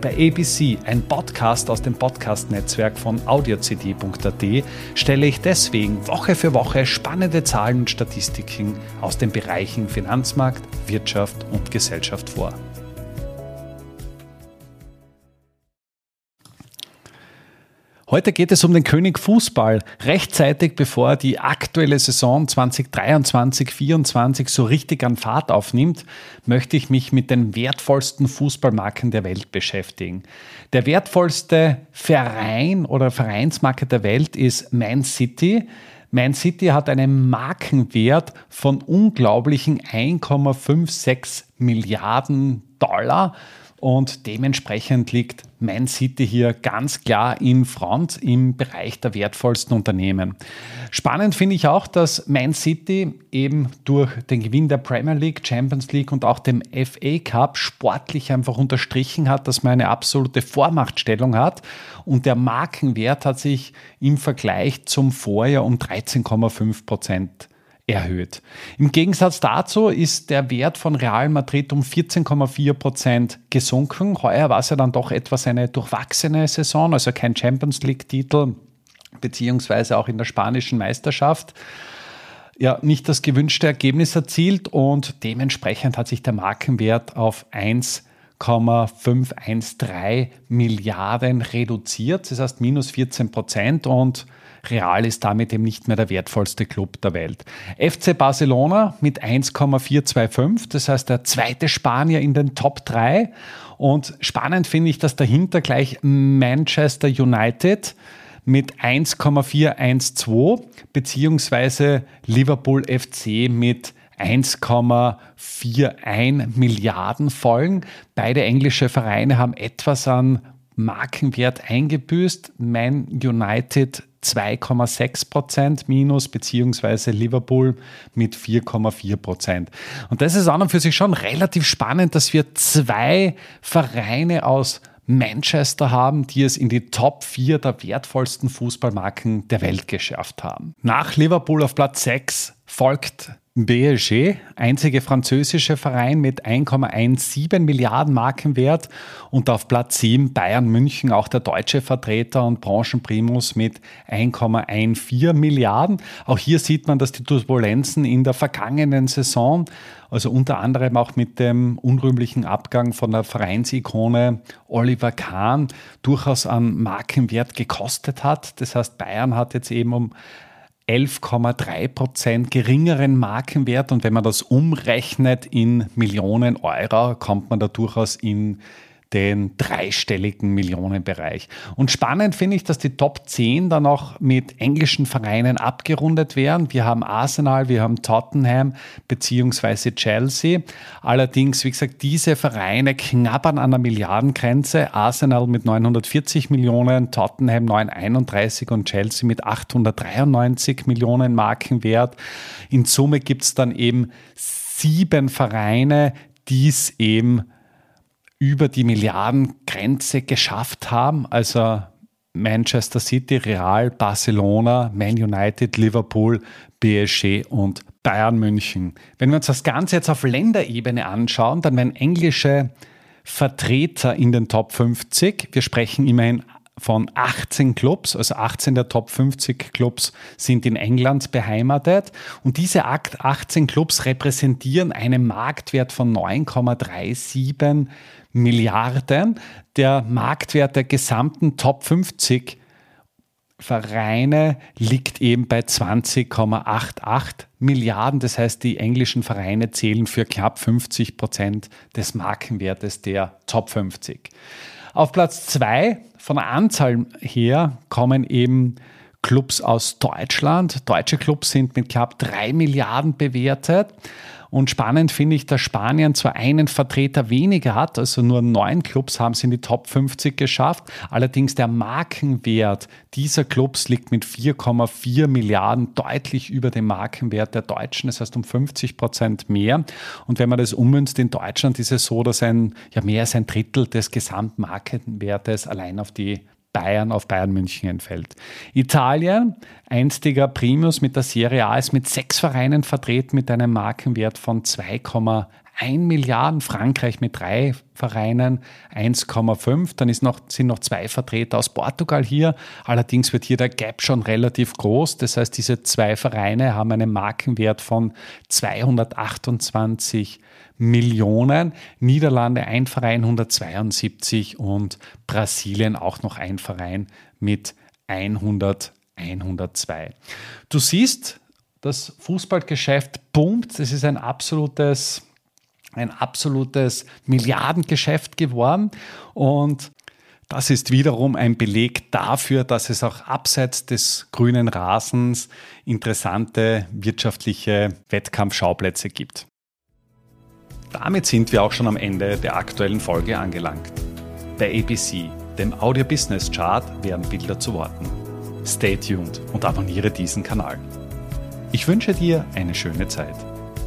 Bei ABC, ein Podcast aus dem Podcast-Netzwerk von audiocd.at, stelle ich deswegen Woche für Woche spannende Zahlen und Statistiken aus den Bereichen Finanzmarkt, Wirtschaft und Gesellschaft vor. Heute geht es um den König Fußball. Rechtzeitig bevor die aktuelle Saison 2023-24 so richtig an Fahrt aufnimmt, möchte ich mich mit den wertvollsten Fußballmarken der Welt beschäftigen. Der wertvollste Verein oder Vereinsmarke der Welt ist Man City. Man City hat einen Markenwert von unglaublichen 1,56 Milliarden Dollar und dementsprechend liegt Man City hier ganz klar in Front im Bereich der wertvollsten Unternehmen. Spannend finde ich auch, dass Man City eben durch den Gewinn der Premier League, Champions League und auch dem FA Cup sportlich einfach unterstrichen hat, dass man eine absolute Vormachtstellung hat und der Markenwert hat sich im Vergleich zum Vorjahr um 13,5 Prozent erhöht. Im Gegensatz dazu ist der Wert von Real Madrid um 14,4 Prozent gesunken. Heuer war es ja dann doch etwas eine durchwachsene Saison, also kein Champions League-Titel, beziehungsweise auch in der spanischen Meisterschaft. Ja, nicht das gewünschte Ergebnis erzielt und dementsprechend hat sich der Markenwert auf 1,513 Milliarden reduziert, das heißt minus 14 Prozent und Real ist damit eben nicht mehr der wertvollste Club der Welt. FC Barcelona mit 1,425, das heißt der zweite Spanier in den Top 3. Und spannend finde ich, dass dahinter gleich Manchester United mit 1,412 beziehungsweise Liverpool FC mit 1,41 Milliarden folgen. Beide englische Vereine haben etwas an Markenwert eingebüßt. Man United 2,6 Prozent minus, beziehungsweise Liverpool mit 4,4 Prozent. Und das ist an und für sich schon relativ spannend, dass wir zwei Vereine aus Manchester haben, die es in die Top 4 der wertvollsten Fußballmarken der Welt geschafft haben. Nach Liverpool auf Platz 6 folgt BLG, einzige französische Verein mit 1,17 Milliarden Markenwert und auf Platz 7 Bayern München, auch der deutsche Vertreter und Branchenprimus mit 1,14 Milliarden. Auch hier sieht man, dass die Turbulenzen in der vergangenen Saison, also unter anderem auch mit dem unrühmlichen Abgang von der Vereinsikone Oliver Kahn, durchaus an Markenwert gekostet hat. Das heißt, Bayern hat jetzt eben um 11,3 Prozent geringeren Markenwert. Und wenn man das umrechnet in Millionen Euro, kommt man da durchaus in den dreistelligen Millionenbereich. Und spannend finde ich, dass die Top 10 dann auch mit englischen Vereinen abgerundet werden. Wir haben Arsenal, wir haben Tottenham beziehungsweise Chelsea. Allerdings, wie gesagt, diese Vereine knabbern an der Milliardengrenze. Arsenal mit 940 Millionen, Tottenham 931 und Chelsea mit 893 Millionen Markenwert. In Summe gibt es dann eben sieben Vereine, die es eben über die Milliardengrenze geschafft haben. Also Manchester City, Real, Barcelona, Man United, Liverpool, PSG und Bayern München. Wenn wir uns das Ganze jetzt auf Länderebene anschauen, dann werden englische Vertreter in den Top 50. Wir sprechen immerhin von 18 Clubs, also 18 der Top 50 Clubs sind in England beheimatet. Und diese 18 Clubs repräsentieren einen Marktwert von 9,37 Milliarden. Der Marktwert der gesamten Top 50 Vereine liegt eben bei 20,88 Milliarden. Das heißt, die englischen Vereine zählen für knapp 50 Prozent des Markenwertes der Top 50. Auf Platz 2 von der Anzahl her kommen eben Clubs aus Deutschland. Deutsche Clubs sind mit knapp 3 Milliarden bewertet. Und spannend finde ich, dass Spanien zwar einen Vertreter weniger hat, also nur neun Clubs haben es in die Top 50 geschafft. Allerdings der Markenwert dieser Clubs liegt mit 4,4 Milliarden deutlich über dem Markenwert der Deutschen, das heißt um 50 Prozent mehr. Und wenn man das ummünzt in Deutschland, ist es so, dass ein, ja, mehr als ein Drittel des Gesamtmarkenwertes allein auf die Bayern auf Bayern München entfällt. Italien, einstiger Primus mit der Serie A, ist mit sechs Vereinen vertreten mit einem Markenwert von 2,1 Milliarden. Frankreich mit drei Vereinen 1,5. Dann ist noch, sind noch zwei Vertreter aus Portugal hier. Allerdings wird hier der Gap schon relativ groß. Das heißt, diese zwei Vereine haben einen Markenwert von 228 Millionen. Niederlande ein Verein 172 und Brasilien auch noch ein Verein mit 100, 102. Du siehst, das Fußballgeschäft boomt. Es ist ein absolutes, ein absolutes Milliardengeschäft geworden und das ist wiederum ein Beleg dafür, dass es auch abseits des grünen Rasens interessante wirtschaftliche Wettkampfschauplätze gibt. Damit sind wir auch schon am Ende der aktuellen Folge angelangt. Bei ABC, dem Audio Business Chart, werden Bilder zu Worten. Stay tuned und abonniere diesen Kanal. Ich wünsche dir eine schöne Zeit.